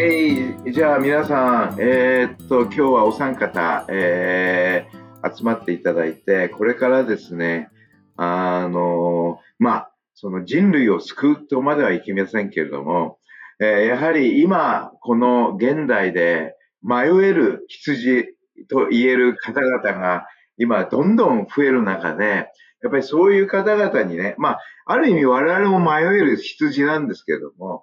はい、じゃあ皆さん、えーっと、今日はお三方、えー集まっていただいて、これからですね、あの、まあ、その人類を救うとまではいきませんけれども、えーやはり今、この現代で迷える羊と言える方々が今どんどん増える中で、やっぱりそういう方々にね、まあ、ある意味我々も迷える羊なんですけれども、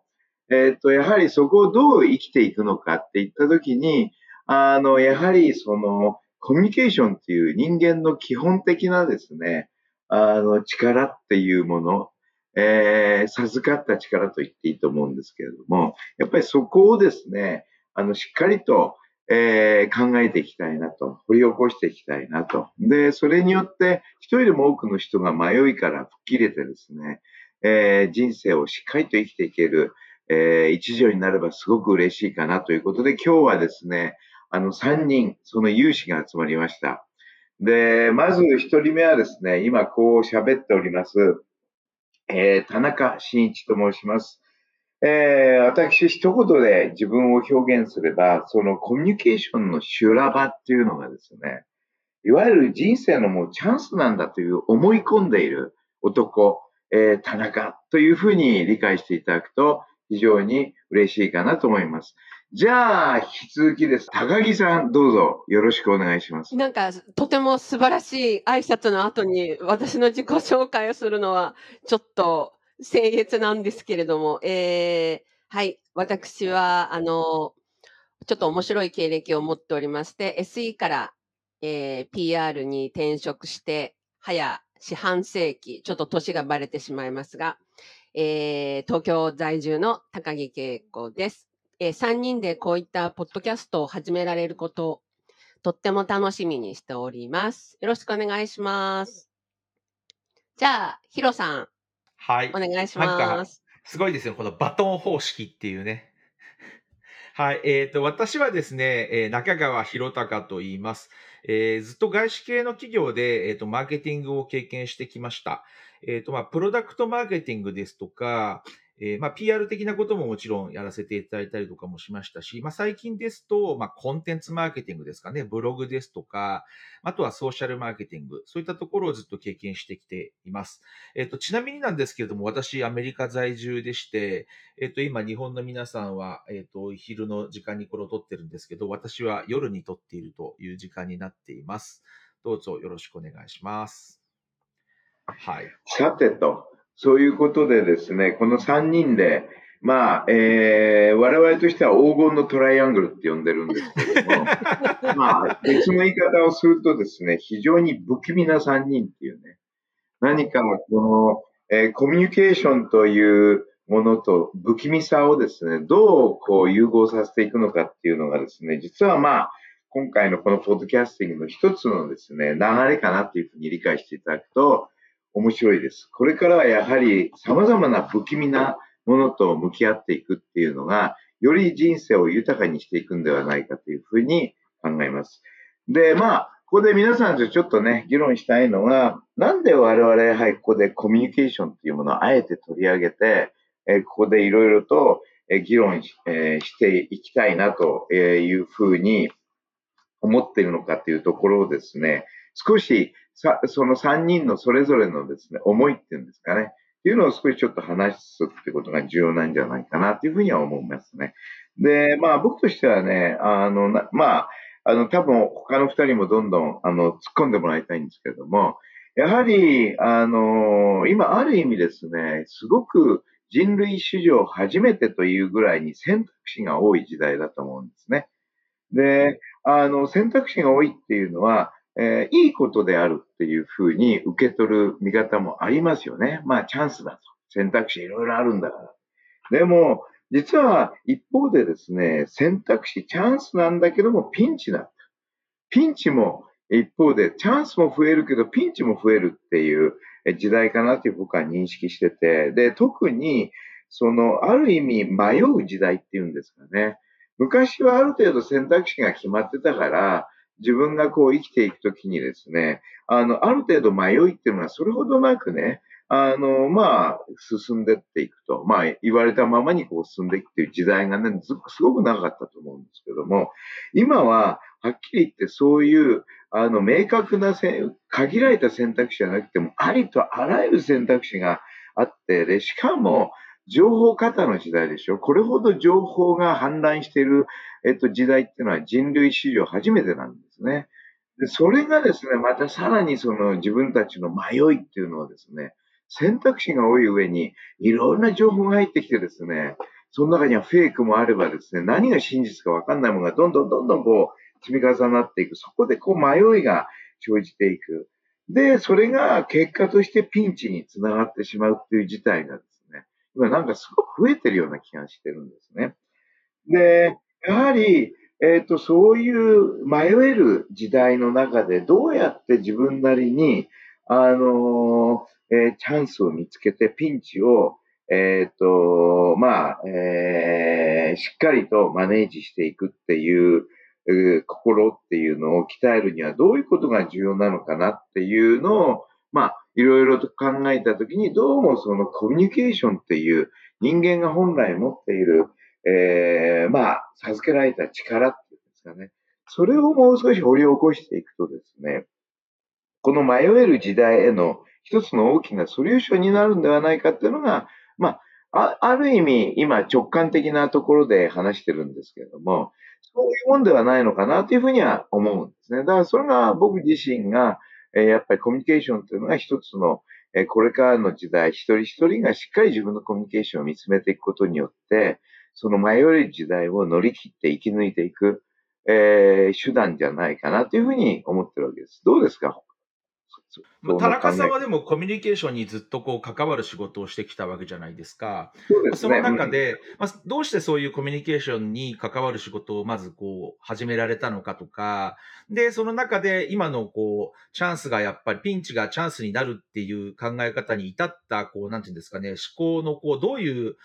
えっと、やはりそこをどう生きていくのかって言ったときに、あの、やはりその、コミュニケーションっていう人間の基本的なですね、あの、力っていうもの、えー授かった力と言っていいと思うんですけれども、やっぱりそこをですね、あの、しっかりと、えー考えていきたいなと、掘り起こしていきたいなと。で、それによって、一人でも多くの人が迷いから吹っ切れてですね、えー人生をしっかりと生きていける、えー一助になればすごく嬉しいかなということで、今日はですね、あの、3人、その有志が集まりました。で、まず1人目はですね、今こう喋っております、えー田中真一と申します。えー私一言で自分を表現すれば、そのコミュニケーションの修羅場っていうのがですね、いわゆる人生のもうチャンスなんだという思い込んでいる男、えー田中というふうに理解していただくと非常に嬉しいかなと思います。じゃあ、引き続きです。高木さん、どうぞよろしくお願いします。なんか、とても素晴らしい挨拶の後に私の自己紹介をするのは、ちょっと僭越なんですけれども、えー、はい。私は、あの、ちょっと面白い経歴を持っておりまして、SE から、えー PR に転職して、早四半世紀、ちょっと年がバレてしまいますが、えー東京在住の高木恵子です。え3人でこういったポッドキャストを始められることをとっても楽しみにしております。よろしくお願いします。じゃあ、ヒロさん、はいお。願いします。すごいですよ、このバトン方式っていうね。はい、えっ、と、私はですね、えー中川博隆と言います。えーずっと外資系の企業で、えっ、と、マーケティングを経験してきました。えっ、と、まあ、プロダクトマーケティングですとか、えーまあ、PR 的なことももちろんやらせていただいたりとかもしましたし、まあ、最近ですと、まあ、コンテンツマーケティングですかね、ブログですとか、あとはソーシャルマーケティング、そういったところをずっと経験してきています。えっ、と、ちなみになんですけれども、私、アメリカ在住でして、えっ、と、今、日本の皆さんは、えっ、と、昼の時間にこれを撮ってるんですけど、私は夜に撮っているという時間になっています。どうぞよろしくお願いします。はい。さてと、そういうことでですね、この3人で、まあ、えー、我々としては黄金のトライアングルって呼んでるんですけども、まあ、別の言い方をするとですね、非常に不気味な3人っていうね、何かこの、えーコミュニケーションというものと不気味さをですね、どうこう融合させていくのかっていうのがですね、実はまあ、今回のこのポッドキャスティングの一つのですね、流れかなっていうふうに理解していただくと面白いです。これからはやはり様々な不気味なものと向き合っていくっていうのが、より人生を豊かにしていくんではないかというふうに考えます。で、まあ、ここで皆さんとちょっとね、議論したいのが、なんで我々、はい、ここでコミュニケーションっていうものをあえて取り上げて、えここでいろいろと、え議論し,、えしていきたいなというふうに思っているのかというところをですね、少しさ、その3人のそれぞれのですね、思いっていうんですかね、っていうのを少しちょっと話すってことが重要なんじゃないかなというふうには思いますね。で、まあ僕としてはね、あの、まあ、あの、多分他の2人もどんどん、あの、突っ込んでもらいたいんですけども、やはり、あの、今ある意味ですね、すごく人類史上初めてというぐらいに選択肢が多い時代だと思うんですね。で、あの、選択肢が多いっていうのは、えーいいことであるっていうふうに受け取る見方もありますよね。まあ、チャンスだと。選択肢いろいろあるんだから。でも、実は一方でですね、選択肢、チャンスなんだけどもピンチだった。ピンチも一方でチャンスも増えるけどピンチも増えるっていう時代かなって僕は認識してて、で、特にその、ある意味迷う時代っていうんですかね。昔はある程度選択肢が決まってたから、自分がこう生きていくときにですね、あの、ある程度迷いっていうのはそれほどなくね、あの、まあ、進んでっていくと。まあ、言われたままにこう進んでいくっていう時代がね、すごく長かったと思うんですけども、今は、はっきり言ってそういう、あの、明確な限られた選択肢じゃなくても、ありとあらゆる選択肢があって、で、しかも、情報過多の時代でしょ。これほど情報が氾濫している、えっと、時代っていうのは人類史上初めてなんですね。で、それがですね、またさらにその自分たちの迷いっていうのはですね、選択肢が多い上に、いろんな情報が入ってきてですね、その中にはフェイクもあればですね、何が真実かわかんないものがどんどんどんどんこう積み重なっていく。そこでこう迷いが生じていく。で、それが結果としてピンチにつながってしまうっていう事態がです、今なんかすごく増えてるような気がしてるんですね。で、やはり、えっ、ー、と、そういう迷える時代の中でどうやって自分なりに、あのえー、チャンスを見つけてピンチを、えっ、と、まあ、えー、しっかりとマネージしていくっていう、えー、心っていうのを鍛えるにはどういうことが重要なのかなっていうのを、まあ、いろいろと考えたときに、どうもそのコミュニケーションっていう人間が本来持っている、えー、まあ、授けられた力っていうんですかね。それをもう少し掘り起こしていくとですね、この迷える時代への一つの大きなソリューションになるんではないかっていうのが、まあ、ある意味、今直感的なところで話してるんですけれども、そういうもんではないのかなというふうには思うんですね。だからそれが僕自身が、えやっぱりコミュニケーションというのが一つの、えこれからの時代、一人一人がしっかり自分のコミュニケーションを見つめていくことによって、その迷える時代を乗り切って生き抜いていく、えー、手段じゃないかなというふうに思ってるわけです。どうですか？まあ、田中さんはでもコミュニケーションにずっとこう関わる仕事をしてきたわけじゃないですか。そうですね、その中で、うん、まあ、どうしてそういうコミュニケーションに関わる仕事をまずこう始められたのかとか、で、その中で今のこう、チャンスがやっぱりピンチがチャンスになるっていう考え方に至った、こう、なんていうんですかね、思考のこう、どういう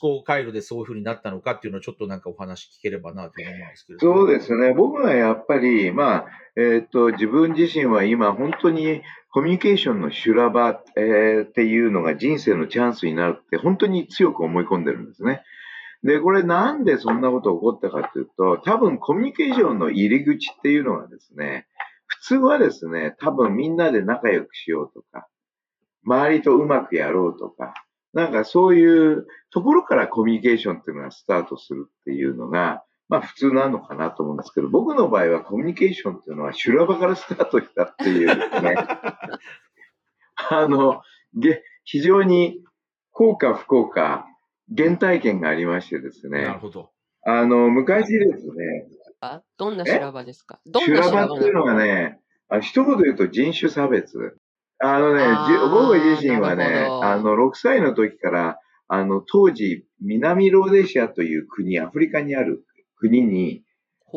思考回路でそういうふうになったのかっていうのをちょっとなんかお話聞ければなと思うんですけど。そうですね。僕はやっぱり、まあ、えっ、ー、と、自分自身は今本当にコミュニケーションの修羅場、えー、っていうのが人生のチャンスになるって本当に強く思い込んでるんですね。で、これなんでそんなこと起こったかというと、多分コミュニケーションの入り口っていうのはですね、普通はですね、多分みんなで仲良くしようとか、周りとうまくやろうとか、なんかそういうところからコミュニケーションっていうのがスタートするっていうのが、まあ普通なのかなと思うんですけど、僕の場合はコミュニケーションっていうのは修羅場からスタートしたっていうですね、あの、非常に効果不効果、原体験がありましてですね。なるほど。あの、昔ですね。あどんな修羅場ですか？修羅場っていうのがね、あ一言言うと人種差別。あのね、僕自身はね、あの、6歳の時から、あの、当時、南ローデシアという国、アフリカにある国に、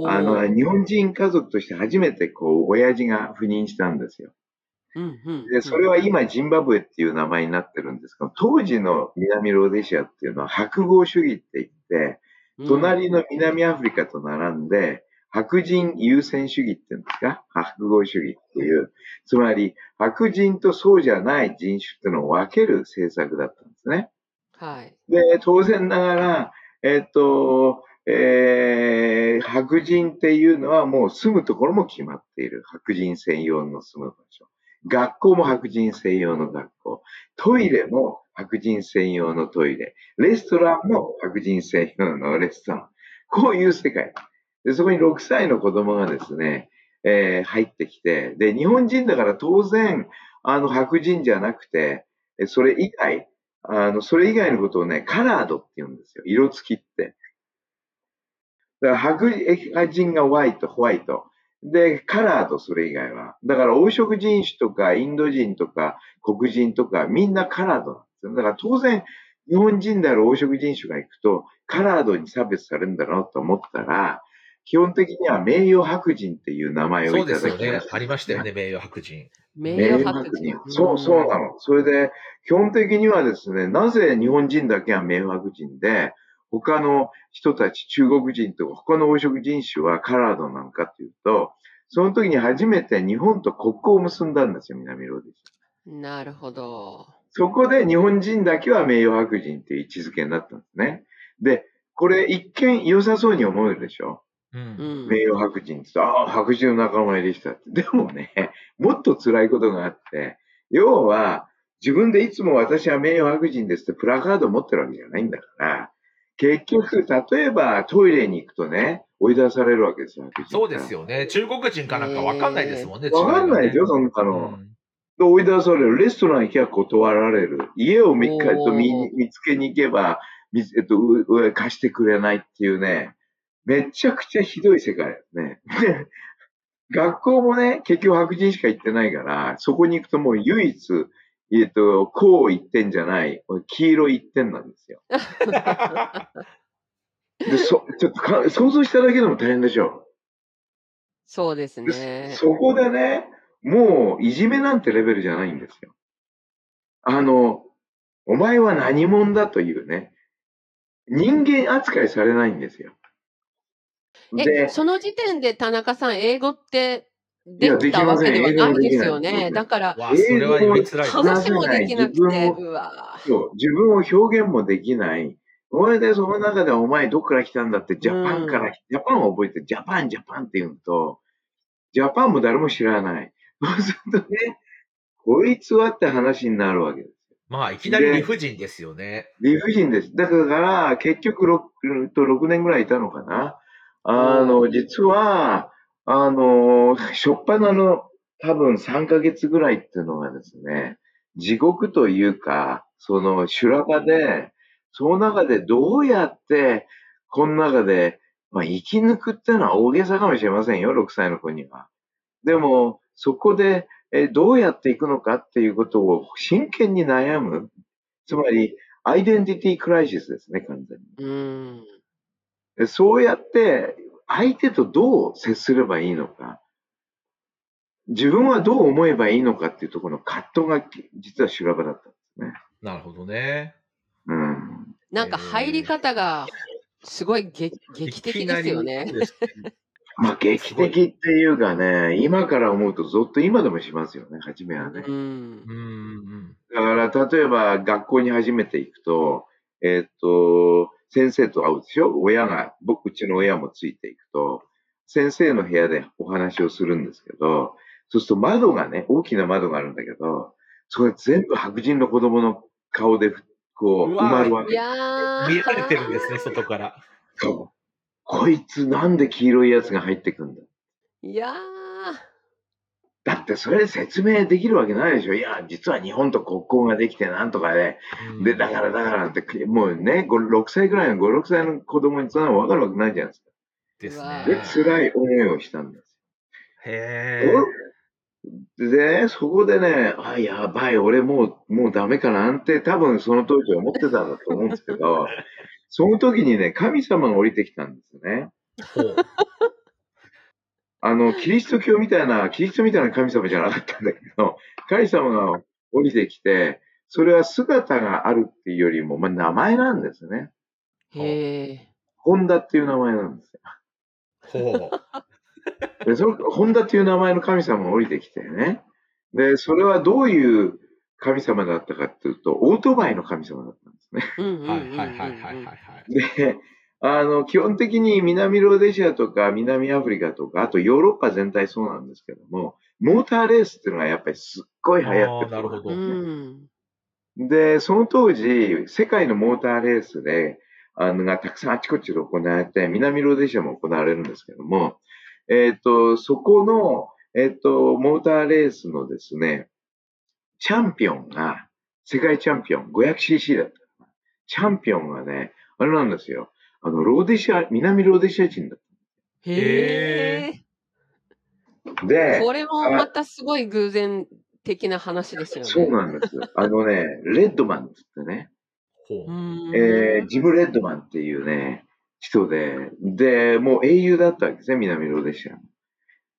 あの、日本人家族として初めて、こう、親父が赴任したんですよ。で、それは今、ジンバブエっていう名前になってるんですけど、当時の南ローデシアっていうのは白豪主義って言って、隣の南アフリカと並んで、白人優先主義って言うんですか？白豪主義っていう。つまり、白人とそうじゃない人種っていうのを分ける政策だったんですね。はい。で、当然ながら、えっと、えー、白人っていうのはもう住むところも決まっている。白人専用の住む場所。学校も白人専用の学校。トイレも白人専用のトイレ。レストランも白人専用のレストラン。こういう世界。で、そこに6歳の子供がですね、えー、入ってきて、で、日本人だから当然、あの、白人じゃなくて、それ以外、あの、それ以外のことをね、カラードって言うんですよ。色付きって。だから白人がホワイト、ホワイト。で、カラード、それ以外は。だから黄色人種とかインド人とか黒人とかみんなカラードなんですよだから当然、日本人である黄色人種が行くと、カラードに差別されるんだろうと思ったら、基本的には名誉白人っていう名前をそういたですよねだきまし。た。ありましたよね、名誉白人。名名誉誉白人白人。。そう、そうなの。それで、基本的にはですね、なぜ日本人だけは名誉白人で、他の人たち、中国人とか他の黄色人種はカラードなのかっていうと、その時に初めて日本と国交を結んだんですよ、南ローディス。なるほど。そこで日本人だけは名誉白人っていう位置づけになったんですね。で、これ一見良さそうに思えるでしょう。うんん。名誉白人って言ったら、ああ、白人の仲間入りしたって。でもね、もっと辛いことがあって、要は、自分でいつも私は名誉白人ですってプラカード持ってるわけじゃないんだから、結局、例えばトイレに行くとね、追い出されるわけですよ。そうですよね。中国人かなんかわかんないですもんね。わかんないでしょ、違そんながねの。で追い出される。レストラン行けば断られる。家を見,、つけに行けば、みえっと、うう貸してくれないっていうね、めちゃくちゃひどい世界ですね。で 学校もね、結局白人しか行ってないから、そこに行くともう唯一、えっと、こう一点じゃない、黄色い一点なんですよ。で、そ、ちょっとか想像しただけでも大変でしょ。そうですでね。そこでね、もういじめなんてレベルじゃないんですよ。あの、お前は何者だというね、人間扱いされないんですよ。え、で、その時点で田中さん、英語ってできたわけではないですよね。だから、それは読みづらいですね。話もできなく自分て、自分を表現もできない。お前でその中でお前どっから来たんだって、ジャパンから、ジャパンを覚えて、ジャパン、ジャパンって言うと、ジャパンも誰も知らない。そうするとね、こいつはって話になるわけです。まあ、いきなり理不尽ですよね。理不尽です。だから、結局 6, うんと6年ぐらいいたのかな。あの、実は、あの、しょっぱなの多分3ヶ月ぐらいっていうのがですね、地獄というか、その修羅場で、その中でどうやって、この中で、まあ、生き抜くっていうのは大げさかもしれませんよ、6歳の子には。でも、そこで、えどうやっていくのかっていうことを真剣に悩む。つまり、アイデンティティクライシスですね、完全に。そうやって、相手とどう接すればいいのか。自分はどう思えばいいのかっていうところの葛藤が実は修羅場だったんですね。なるほどね。うん。なんか入り方が、すごい劇劇的ですよね。まあ劇的っていうかね、今から思うとぞっと今でもしますよね、初めはね。うんう。んうんだから例えば学校に初めて行くと、えーっと、先生と会うでしょ？親が、僕、うちの親もついていくと、先生の部屋でお話をするんですけど、そうすると窓がね、大きな窓があるんだけど、それ全部白人の子供の顔で、こう、埋まるわけ。いやー。見られてるんですね、外から。そうこいつなんで黄色いやつが入ってくんだ？いやー。だってそれ説明できるわけないでしょいや、実は日本と国交ができてなんとかで、で、だからだからって、もうね、5 6歳ぐらいの5、6歳の子供にそんなの分かるわけないじゃないですか。ですうわでね。、辛い思いをしたんです。へで、そこでね、あ、やばい、俺もう、もうダメかなって多分その当時思ってたんだと思うんですけど、その時にね、神様が降りてきたんですね。あの、キリスト教みたいな、キリストみたいな神様じゃなかったんだけど、神様が降りてきて、それは姿があるっていうよりも、まあ、名前なんですね。へえ。ホンダっていう名前なんですよ。ほう。で、その、ホンダっていう名前の神様が降りてきてね。で、それはどういう神様だったかっていうと、オートバイの神様だったんですね。うんうんうんうんうんはいはいはいはいはいはい。で、あの、基本的に南ローデシアとか南アフリカとか、あとヨーロッパ全体そうなんですけども、モーターレースっていうのがやっぱりすっごい流行ってるあーなるほどうん。で、その当時、世界のモーターレースで、あの、がたくさんあちこちで行われて、南ローデシアも行われるんですけども、えっ、と、そこの、えっ、と、モーターレースのですね、チャンピオンが、世界チャンピオン、500cc だった。チャンピオンがね、あれなんですよ。あの、ローデシア、南ローデシア人だっへえ。た。で、これもまたすごい偶然的な話ですよね。そうなんですよ。あのね、レッドマンって言ってね、えージム・レッドマンっていうね、人で、で、もう英雄だったわけですね、南ローデシアの。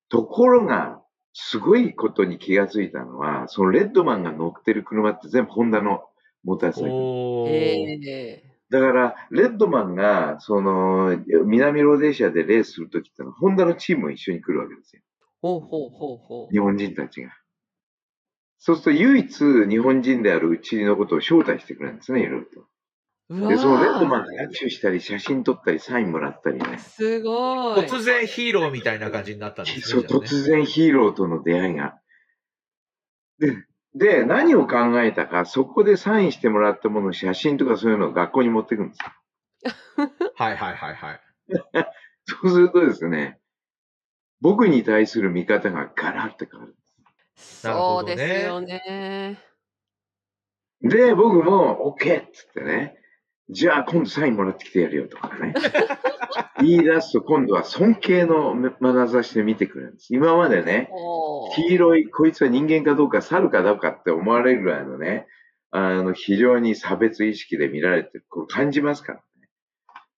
ところが、すごいことに気がついたのは、そのレッドマンが乗ってる車って全部ホンダのモーターサイクル。だから、レッドマンが、その、南ローデシアでレースするときってのは、ホンダのチームも一緒に来るわけですよ。ほうほうほうほ日本人たちが。そうすると、唯一日本人であるうちのことを招待してくれるんですね、いろいろと。で、そのレッドマンーに握手したり、写真撮ったり、サインもらったりね。すごい。突然ヒーローみたいな感じになったんですそう、ね。じゃあね突然ヒーローとの出会いが。で、で、何を考えたか、そこでサインしてもらったものの写真とかそういうのを学校に持ってくんですよ。はいはいはいはい。そうするとですね、僕に対する見方がガラッと変わる。なるほどねそうですよね。で、僕も、OK! っつってね、じゃあ今度サインもらってきてやるよとかね。言い出すと今度は尊敬の眼差しで見てくれるんです。今までね、黄色い、こいつは人間かどうか、猿かどうかって思われるぐらいのね、あの、非常に差別意識で見られてる、これ感じますからね。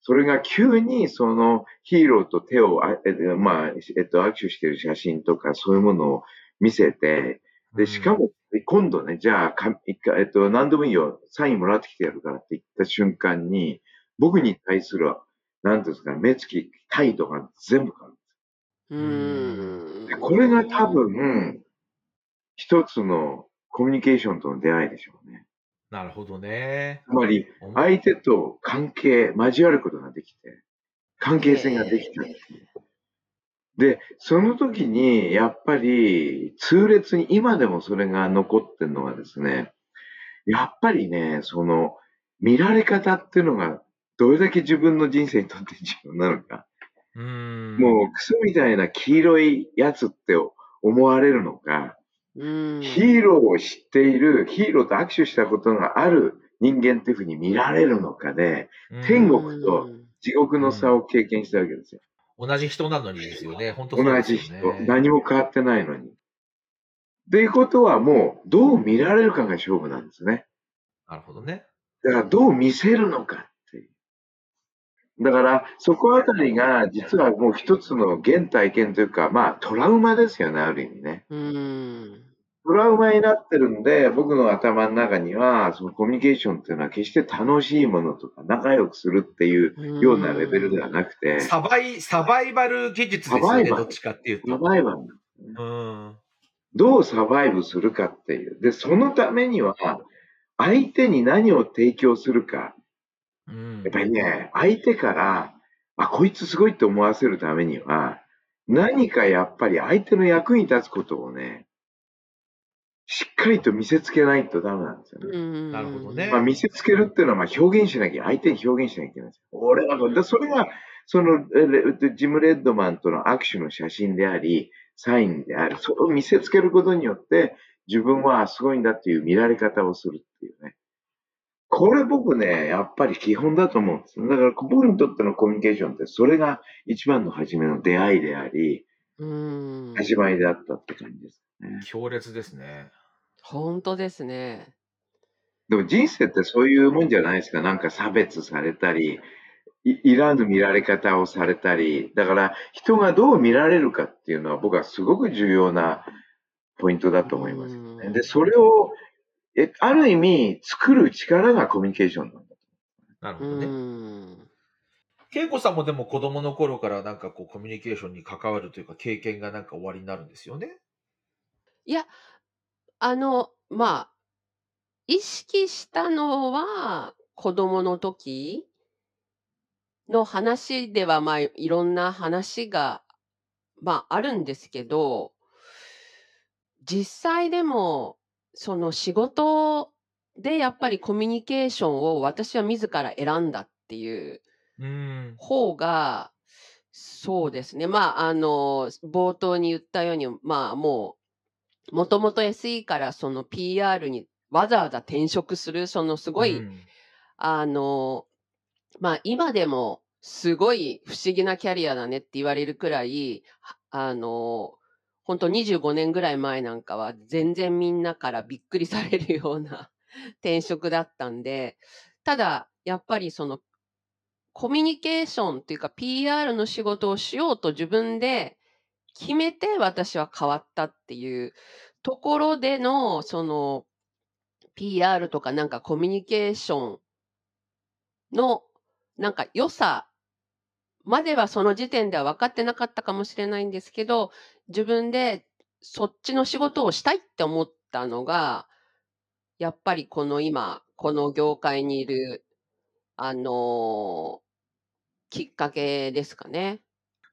それが急にそのヒーローと手を、あえまあ、えっと、握手してる写真とかそういうものを見せて、で、しかも、今度ね、じゃあ、か一回、えっと、何でもいいよ、サインもらってきてやるからって言った瞬間に、僕に対する、なんていうんですか、目つき、態度が全部変わる。んでこれが多分、一つのコミュニケーションとの出会いでしょうね。なるほどね。つまり、相手と関係、交わることができて、関係性ができたっていう。で、その時に、やっぱり、痛烈に、今でもそれが残ってるのはですね、やっぱりね、その、見られ方っていうのが、どれだけ自分の人生にとって重要なのか。うーん。もう、クソみたいな黄色いやつって思われるのか、うんヒーローを知っている、ヒーローと握手したことがある人間っていうふうに見られるのかで、うん天国と地獄の差を経験したわけですよ。同じ人なのにですよね。本当そう同じ人。何も変わってないのに。っていうことはもう、どう見られるかが勝負なんですね。なるほどね。だから、どう見せるのかっていう。だから、そこあたりが、実はもう一つの原体験というか、まあ、トラウマですよね、ある意味ね。うんトラウマになってるんで、僕の頭の中には、そのコミュニケーションっていうのは決して楽しいものとか仲良くするっていうようなレベルではなくて、ササバイ、サバイバル技術ですよね。どっちかっていうと。バイバルね。うん。どうサバイブするかっていう。で、そのためには、相手に何を提供するか。うんやっぱりね、相手から、あ、こいつすごいって思わせるためには、何かやっぱり相手の役に立つことをね、しっかりと見せつけないとダメなんですよね。うんなるほどねまあ、見せつけるっていうのはまあ表現しなきゃ、相手に表現しなきゃいけないんですよ。俺はこれ、でそれが、その、ジム・レッドマンとの握手の写真であり、サインであり、それを見せつけることによって、自分はすごいんだっていう見られ方をするっていうね。これ僕ね、やっぱり基本だと思うんですよ。だから僕にとってのコミュニケーションって、それが一番の初めの出会いであり、うん始まりであったって感じですね。強烈ですね。本当ですね。でも人生ってそういうもんじゃないですか。なんか差別されたり、いいらぬ見られ方をされたり。だから人がどう見られるかっていうのは僕はすごく重要なポイントだと思いますよね。うんで、それを、え、ある意味作る力がコミュニケーションなんだ。うなるほどね。ん恵子さんもでも子供の頃からなんかこうコミュニケーションに関わるというか経験がなんか終わりになるんですよね？いや、あの、まあ、意識したのは子供の時の話では、まあ、いろんな話が、まあ、あるんですけど、実際でも、その仕事でやっぱりコミュニケーションを私は自ら選んだっていう。方が、そうですね。まあ、あの、冒頭に言ったように、まあ、もう、もともと SE からその PR にわざわざ転職する、そのすごい、うんあの、まあ、今でも、すごい不思議なキャリアだねって言われるくらい、はあの、本当25年ぐらい前なんかは全然みんなからびっくりされるような転職だったんで、ただ、やっぱりその、コミュニケーションっていうか PR の仕事をしようと自分で決めて私は変わったっていうところでの、その、PR とかなんかコミュニケーションのなんか良さまではその時点では分かってなかったかもしれないんですけど、自分でそっちの仕事をしたいって思ったのが、やっぱりこの今、この業界にいる、あのきっかけですかね。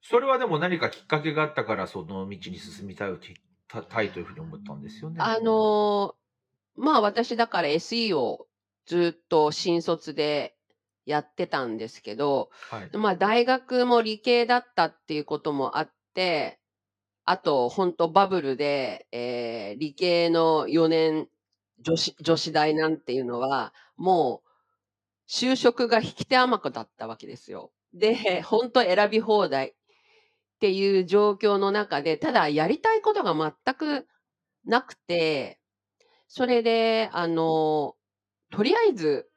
それはでも何かきっかけがあったから、その道に進みたいたたいというふうに思ったんですよね。あのまあ私だから SE をずっと新卒でやってたんですけど、はい。まあ大学も理系だったっていうこともあって、あと本当バブルで、えー理系の4年女子女子大なんていうのは、もう就職が引き手甘くだったわけですよ。で、本当選び放題っていう状況の中で、ただやりたいことが全くなくて、それで、あの、とりあえず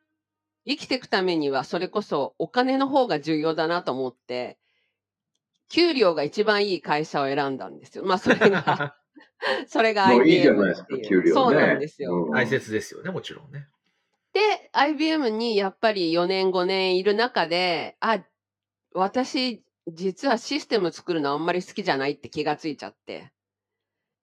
生きていくためにはそれこそお金の方が重要だなと思って、給料が一番いい会社を選んだんですよ。まあそれが、それがもういいじゃ IBM ないですか。給料ねそうなんですよ。うん大切ですよね、もちろんね。で、IBM にやっぱり4年5年いる中で、あ、私、実はシステム作るのあんまり好きじゃないって気がついちゃって。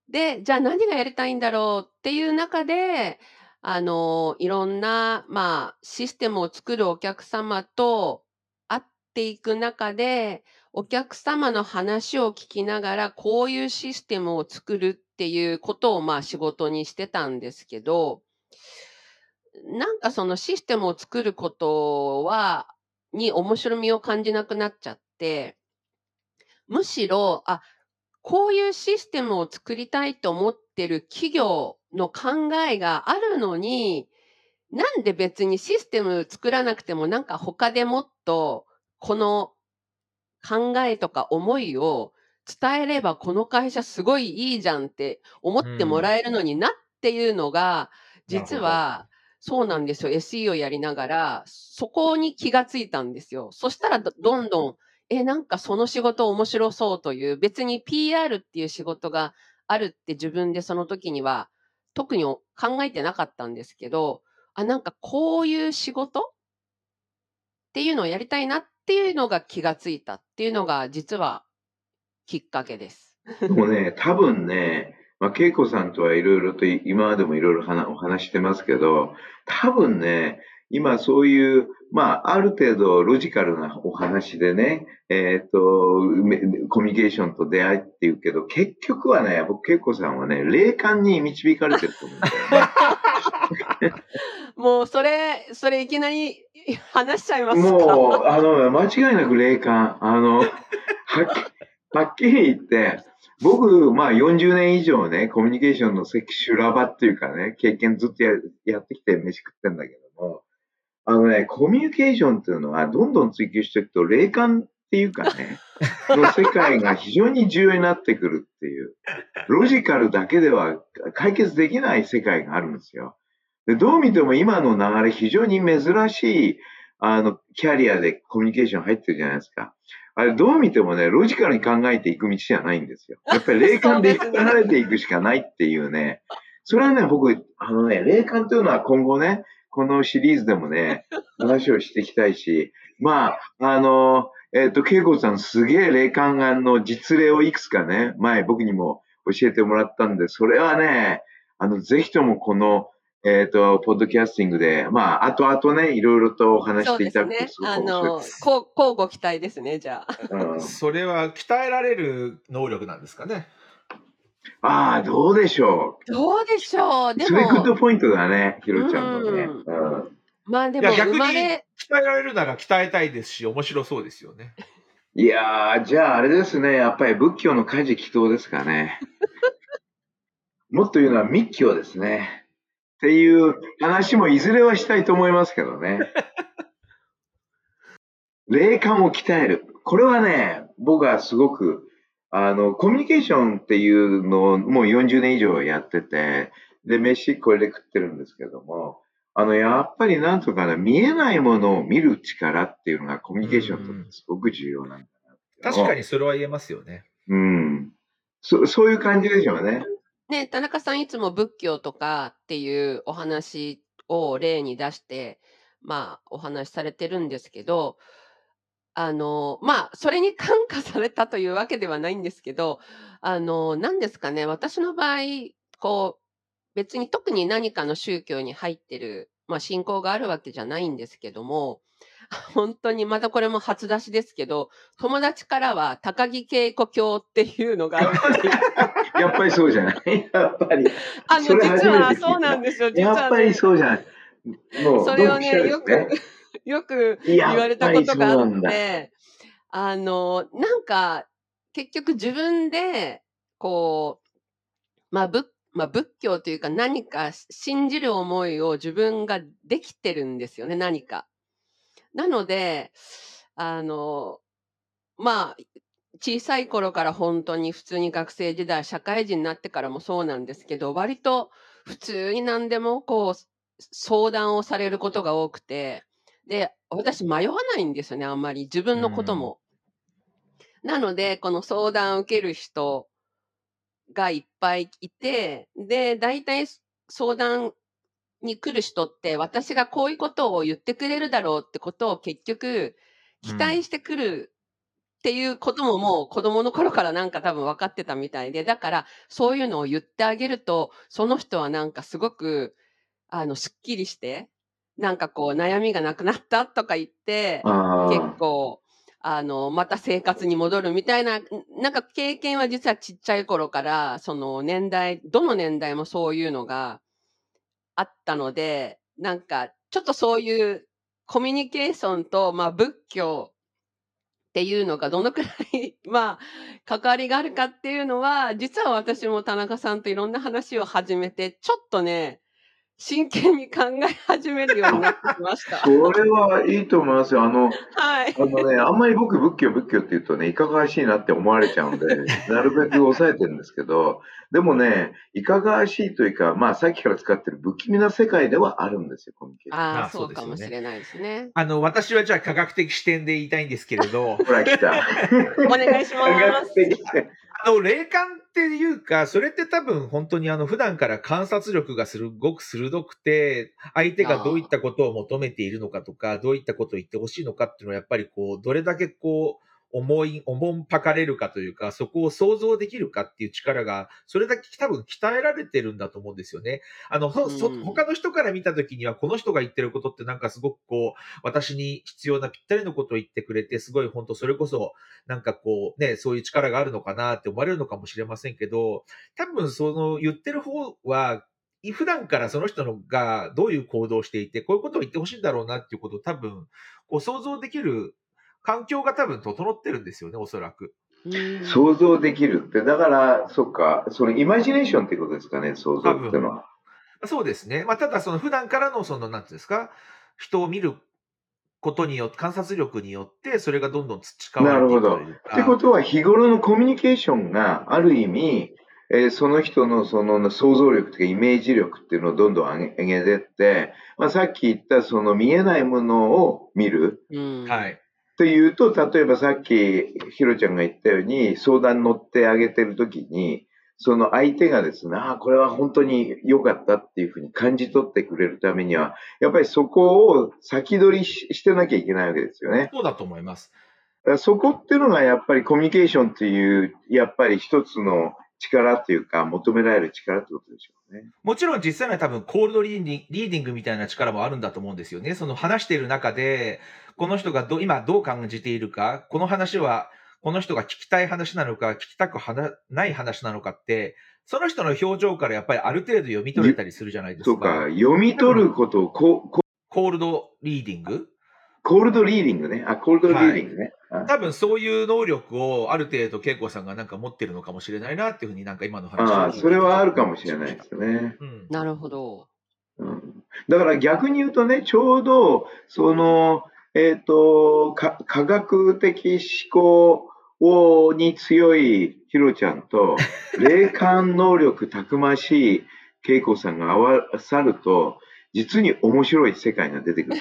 で、じゃあ何がやりたいんだろうっていう中で、あの、いろんな、まあ、システムを作るお客様と会っていく中で、お客様の話を聞きながら、こういうシステムを作るっていうことを、まあ、仕事にしてたんですけど、なんかそのシステムを作ることは、に面白みを感じなくなっちゃって、むしろ、あ、こういうシステムを作りたいと思ってる企業の考えがあるのに、なんで別にシステム作らなくてもなんか他でもっとこの考えとか思いを伝えればこの会社すごいいいじゃんって思ってもらえるのになっていうのが、実はそうなんですよ。SE をやりながら、そこに気がついたんですよ。そしたらどんどん、え、なんかその仕事面白そうという、別に PR っていう仕事があるって自分でその時には特に考えてなかったんですけど、あ、なんかこういう仕事っていうのをやりたいなっていうのが気がついたっていうのが実はきっかけです。でもね、多分ね、まあ、恵子さんとはいろいろと今までもいろいろ話お話してますけど、多分ね、今そういう、まあ、ある程度ロジカルなお話でね、えっ、と、めコミュニケーションと出会いっていうけど、結局はね、僕、恵子さんはね、霊感に導かれてると思うんだよね。もうそれ、それいきなり話しちゃいますか？もう、あの、間違いなく霊感。あの、はっきはっきり言って、僕、まあ40年以上ね、コミュニケーションのセクシュラバっていうかね、経験ずっとややってきて飯食ってんだけども、あのね、コミュニケーションっていうのはどんどん追求していくと、霊感っていうかね、の世界が非常に重要になってくるっていう、ロジカルだけでは解決できない世界があるんですよ。でどう見ても今の流れ非常に珍しい、あの、キャリアでコミュニケーション入ってるじゃないですか。あれどう見てもね、ロジカルに考えていく道じゃないんですよ。やっぱり霊感で引っ張られていくしかないっていうね。それはね、僕、あのね、霊感というのは今後ね、このシリーズでもね、話をしていきたいし、まあ、あの、えっ、と、恵子さんすげえ霊感の実例をいくつかね、前僕にも教えてもらったんで、それはね、あの、ぜひともこの、えっ、と、ポッドキャスティングで、まあ、後々ね、いろいろとお話していただくですねとす。ごくあ面白いので、す。こう、乞うご期待ですね、じゃあ。うんそれは鍛えられる能力なんですかね？ああ、どうでしょどうでしょう。う。でそれグッドも、ポイントだね、ひろちゃんのね。うんうんまあでも、逆に生まれ、鍛えられるなら鍛えたいですし、面白そうですよね。いやー、じゃああれですね、やっぱり仏教の家事祈祷ですかね。もっと言うのは密教ですね。っていう話もいずれはしたいと思いますけどね。霊感を鍛える。これはね、僕はすごく、あの、コミュニケーションっていうのをもう40年以上やってて、で、飯これで食ってるんですけども、あの、やっぱりなんとかな、見えないものを見る力っていうのがコミュニケーションにとってすごく重要なんだな。確かにそれは言えますよね。うん。そそういう感じでしょうね。ね、田中さんいつも仏教とかっていうお話を例に出して、まあ、お話しされてるんですけど、あの、まあ、それに感化されたというわけではないんですけど、あの、何ですかね、私の場合、こう、別に特に何かの宗教に入ってる、まあ、信仰があるわけじゃないんですけども、本当にまたこれも初出しですけど、友達からは高木恵子教っていうのがあって、やっぱりそうじゃない？やっぱり。あの、実はそうなんですよ。実は、ね、やっぱりそうじゃない？もう、それをね、ドンピシャよく、よく言われたことがあって、あの、なんか、結局自分で、こう、まあ、仏、まあ、仏教というか何か信じる思いを自分ができてるんですよね、何か。なので、あの、まあ、小さい頃から本当に普通に学生時代、社会人になってからもそうなんですけど、割と普通に何でもこう、相談をされることが多くて、で、私迷わないんですよね、あんまり。自分のことも。なので、この相談を受ける人がいっぱいいて、で、大体相談に来る人って、私がこういうことを言ってくれるだろうってことを結局、期待してくるっていうことももう子供の頃からなんか多分分かってたみたいで、だからそういうのを言ってあげると、その人はなんかすごく、あの、すっきりして、なんかこう悩みがなくなったとか言って、あ結あ。構、あの、また生活に戻るみたいな、んなんか経験は実はちっちゃい頃から、その年代、どの年代もそういうのがあったので、なんかちょっとそういうコミュニケーションと、まあ仏教っていうのがどのくらい、まあ、関わりがあるかっていうのは、実は私も田中さんといろんな話を始めて、ちょっとね、真剣に考え始めるようになってきました。それはいいと思いますよ。あの、はい。あのね、あんまり僕、仏教、仏教って言うとね、いかがわしいなって思われちゃうんで、なるべく抑えてるんですけど、でもね、いかがわしいというか、まあ、さっきから使ってる不気味な世界ではあるんですよ、コミュニケーション。ああ、まあそううですよねもしれないですね。あの、私はじゃあ科学的視点で言いたいんですけれど、ほら、来た。お願いします。あの、霊感っていうか、それって多分本当にあの、普段から観察力がすごく鋭くて、相手がどういったことを求めているのかとか、どういったことを言ってほしいのかっていうのは、やっぱりこう、どれだけこう、思い、おもんぱかれるかというか、そこを想像できるかっていう力が、それだけ多分鍛えられてるんだと思うんですよね。あの、そそうん他の人から見たときには、この人が言ってることってなんかすごくこう、私に必要なぴったりのことを言ってくれて、すごい本当それこそ、なんかこうね、そういう力があるのかなって思われるのかもしれませんけど、多分その言ってる方は、普段からその人のがどういう行動をしていて、こういうことを言ってほしいんだろうなっていうことを多分、こう想像できる環境が多分整ってるんですよね、おそらく。うん想像できるって、だから、そっか、そのイマジネーションっていうことですかね、想像ってのは。そうですね。まあ、ただその普段からのその、なんていうんですか、人を見ることによって、観察力によって、それがどんどん培われていくというか。ってことは、日頃のコミュニケーションがある意味、えーその人のその想像力というかイメージ力っていうのをどんどん上げ上げてって、まあ、さっき言ったその見えないものを見るうんはい。というと、例えばさっきひろちゃんが言ったように相談乗ってあげてるときに、その相手がですね、ああ、これは本当に良かったっていうふうに感じ取ってくれるためには、やっぱりそこを先取りししてなきゃいけないわけですよね。そうだと思います。そこっていうのがやっぱりコミュニケーションっていう、やっぱり一つの力っていうか、求められる力ってことでしょうね。もちろん実際には多分コールドリーディングみたいな力もあるんだと思うんですよね。その話している中で、この人がど今どう感じているか、この話は、この人が聞きたい話なのか、聞きたくはなない話なのかって、その人の表情からやっぱりある程度読み取れたりするじゃないですとか。か、読み取ることをコールドリーディング？コールドリーディングね。あ、コールドリーディングね。あ多分そういう能力をある程度恵子さんがなんか持ってるのかもしれないなっていうふうになんか今の話をあそれはあるかもしれないですね。うん。なるほど。うん、だから逆に言うとね、ちょうど、その、えっ、とか、科学的思考をに強いヒロちゃんと、霊感能力たくましい恵子さんが合わさると、実に面白い世界が出てくる。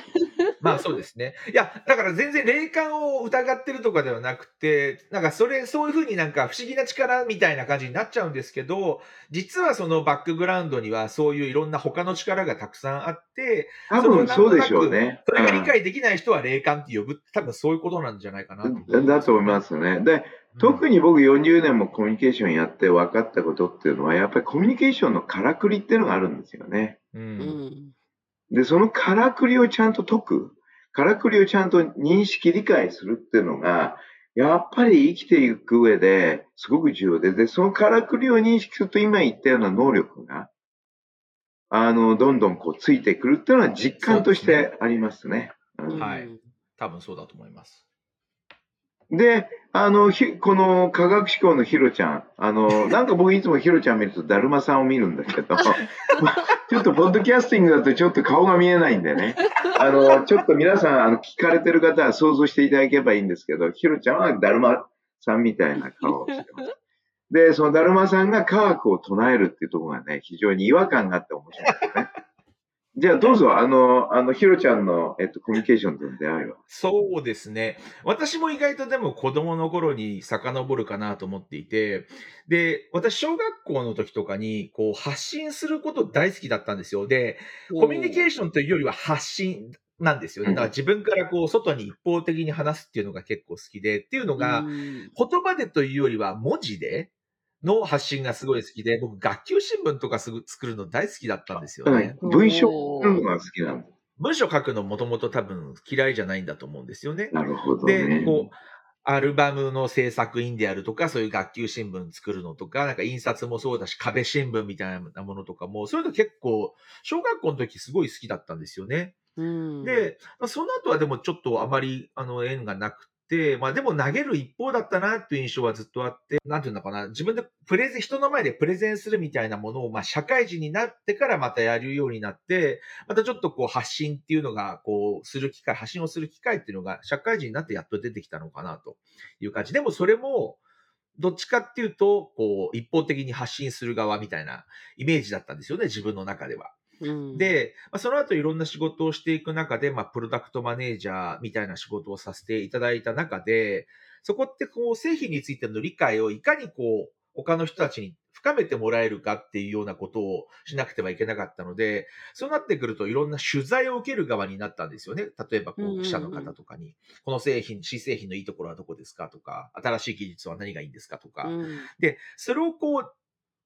まあそうですね。いや、だから全然霊感を疑ってるとかではなくて、なんかそれ、そういうふうになんか不思議な力みたいな感じになっちゃうんですけど、実はそのバックグラウンドにはそういういろんな他の力がたくさんあって、多分そうでしょうね。それが理解できない人は霊感って呼ぶ、多分そういうことなんじゃないかなとだと思いますね。で、特に僕40年もコミュニケーションやって分かったことっていうのは、やっぱりコミュニケーションのからくりっていうのがあるんですよね。う。うんん。で、そのからくりをちゃんと解く、からくりをちゃんと認識、理解するっていうのが、やっぱり生きていく上ですごく重要で、で、そのからくりを認識すると今言ったような能力が、あの、どんどんこうついてくるっていうのは実感としてありますね。うんはい多分そうだと思います。で、あの、ひこの科学思考のヒロちゃん、あの、なんか僕いつもヒロちゃん見るとだるまさんを見るんだけど、ちょっとポッドキャスティングだとちょっと顔が見えないんでね、あの、ちょっと皆さん、あの、聞かれてる方は想像していただければいいんですけど、ヒロちゃんはだるまさんみたいな顔をしてます。で、そのだるまさんが科学を唱えるっていうところがね、非常に違和感があって面白いですね。じゃあどうぞ、あの、あの、ヒロちゃんの、えっと、コミュニケーションとの出会いは。そうですね。私も意外とでも子供の頃に遡るかなと思っていて、で、私小学校の時とかにこう発信すること大好きだったんですよ。で、コミュニケーションというよりは発信なんですよね。だから自分からこう外に一方的に話すっていうのが結構好きで、っていうのが、うん言葉でというよりは文字での発信がすごい好きで、僕学級新聞とかすぐ作るの大好きだったんですよね。うん文章を書くのが好きなんだ。文章書くのもともと多分嫌いじゃないんだと思うんですよね。なるほどね。で、こう、アルバムの制作員であるとか、そういう学級新聞作るのとか、なんか印刷もそうだし、壁新聞みたいなものとかも、そういうの結構、小学校の時すごい好きだったんですよね。うん、で、まあその後はでもちょっとあまり、あの、縁がなくて、まあでも投げる一方だったなっていう印象はずっとあって、なんていうのかな、自分でプレゼン、人の前でプレゼンするみたいなものを、まあ社会人になってからまたやるようになって、またちょっとこう発信っていうのが、こう、する機会、発信をする機会っていうのが、社会人になってやっと出てきたのかなという感じ。でもそれも、どっちかっていうと、こう、一方的に発信する側みたいなイメージだったんですよね、自分の中では。うん、で、まあ、その後いろんな仕事をしていく中で、まあ、プロダクトマネージャーみたいな仕事をさせていただいた中で、そこってこう製品についての理解をいかにこう他の人たちに深めてもらえるかっていうようなことをしなくてはいけなかったので、そうなってくるといろんな取材を受ける側になったんですよね。例えばこう記者の方とかに、この製品、新製品のいいところはどこですかとか、新しい技術は何がいいんですかとか、うん。で、それをこう、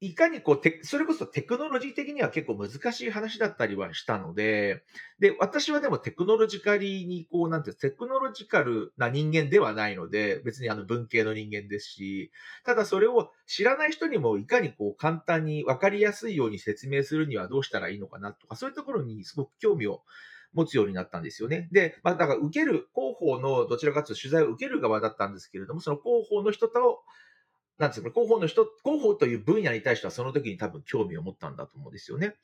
いかにこうテ、それこそテクノロジー的には結構難しい話だったりはしたので、で、私はでもテクノロジカリにこう、なんていうテクノロジカルな人間ではないので、別にあの文系の人間ですし、ただそれを知らない人にもいかにこう簡単に分かりやすいように説明するにはどうしたらいいのかなとか、そういうところにすごく興味を持つようになったんですよね。で、まあ、だから受ける、広報のどちらかというと取材を受ける側だったんですけれども、その広報の人と、なんですか、広報の人、広報という分野に対してはその時に多分興味を持ったんだと思うんですよね。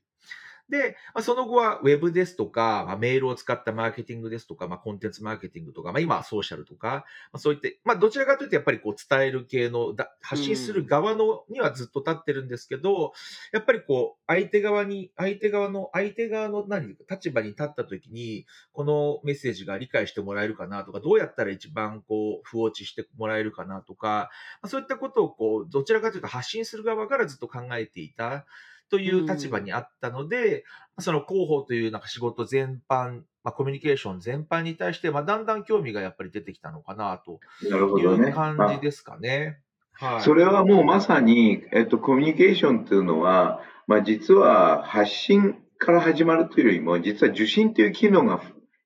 で、まあ、その後はウェブですとか、まあ、メールを使ったマーケティングですとか、まあ、コンテンツマーケティングとか、まあ、今はソーシャルとか、まあ、そういって、まあ、どちらかというとやっぱりこう伝える系のだ、発信する側のにはずっと立ってるんですけど、やっぱりこう、相手側に、相手側の、相手側の何、立場に立った時に、このメッセージが理解してもらえるかなとか、どうやったら一番こう、不落ちしてもらえるかなとか、まあそういったことをこう、どちらかというと発信する側からずっと考えていたという立場にあったので、その広報というなんか仕事全般、まあ、コミュニケーション全般に対して、まあ、だんだん興味がやっぱり出てきたのかなとい。う感まじですかね。はい。あそれはもうまさに、えっと、コミュニケーションっていうのは、まあ、実は発信から始まるというよりも、実は受信という機能が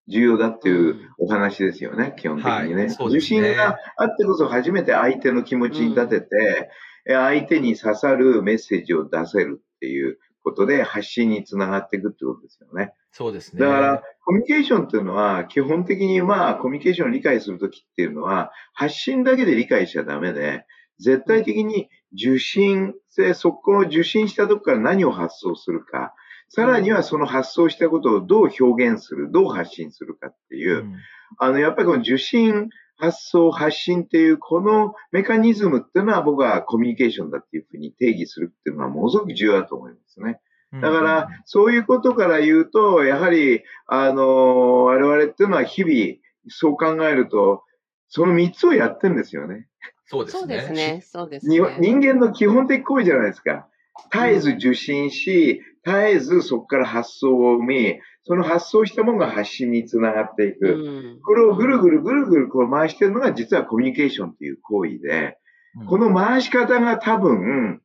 重要だっていうお話ですよね、基本的にね。はいそうで受信があってこそ初めて相手の気持ちに立てて、え相手に刺さるメッセージを出せるっていうことで発信につながっていくってことですよね。そうですね。だから、コミュニケーションっていうのは、基本的にまあ、コミュニケーションを理解するときっていうのは、発信だけで理解しちゃダメで、絶対的に受信で、そこの受信したとこから何を発想するか、さらにはその発想したことをどう表現する、どう発信するかっていう、うんあの、やっぱりこの受信、発想、発信っていう、このメカニズムっていうのは僕はコミュニケーションだっていうふうに定義するっていうのはものすごく重要だと思いますね。だから、そういうことから言うと、やはり、あの、我々っていうのは日々、そう考えると、その3つをやってるんですよね。そうですね。そうですね。そうですにね。人間の基本的行為じゃないですか。絶えず受信し、絶えずそこから発想を生み、その発想したものが発信につながっていく。うんこれをぐるぐるぐるぐるこう回してるのが実はコミュニケーションっていう行為で、うんこの回し方が多分、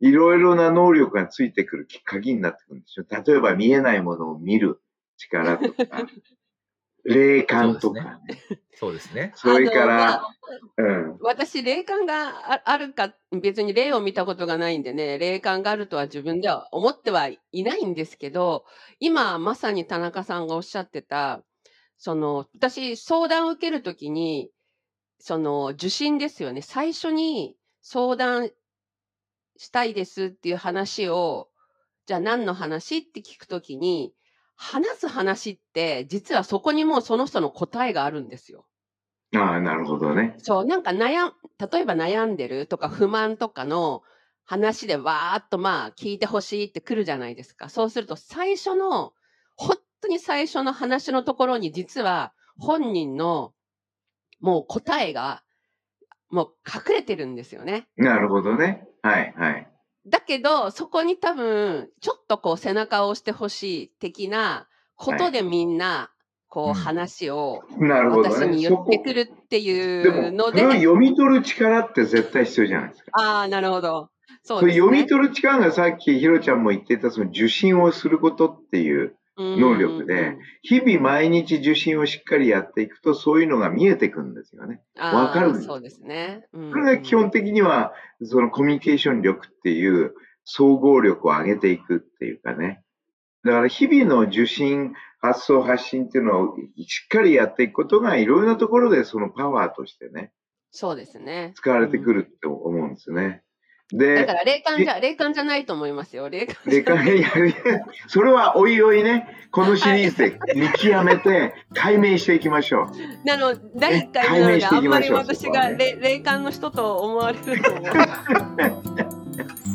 いろいろな能力がついてくる鍵になってくるんですよ。例えば見えないものを見る力とか、霊感とかね。そうですね。それからあ、うん。私、霊感がああるか、別に霊を見たことがないんでね、霊感があるとは自分では思ってはいないんですけど、今、まさに田中さんがおっしゃってた、その、私、相談を受けるときに、その、受信ですよね。最初に相談したいですっていう話を、じゃあ何の話って聞くときに、話す話って、実はそこにもうその人の答えがあるんですよ。ああ、なるほどね。そう、なんか悩ん、例えば悩んでるとか不満とかの話でわーっとまあ聞いてほしいって来るじゃないですか。そうすると最初の、本当に最初の話のところに実は本人のもう答えがもう隠れてるんですよね。なるほどね。はい、はい。だけど、そこに多分、ちょっとこう背中を押してほしい的なことでみんな、こうんう話をなるほどね。私に言ってくるっていでうのも、それ読み取る力って絶対必要じゃないですか。ああ、なるほど。そそうれですね。読み取る力がさっきひろちゃんも言ってたその受信をすることっていう能力で、日々毎日受信をしっかりやっていくとそういうのが見えてくるんですよね。わかるんですそうですね。うんそれが基本的にはそのコミュニケーション力っていう総合力を上げていくっていうかね。だから日々の受信、発想、発信っていうのをしっかりやっていくことがいろいろなところでそのパワーとしてね、そうですね。使われてくるって思うんですね。だでか、ら霊感じゃ、霊感じゃないと思いますよ。霊感い。いやる。それはおいおいね、このシリーズで見極めて解明していきましょう。なの、第1回目なので、あんまり私が霊霊感の人と思われると思う。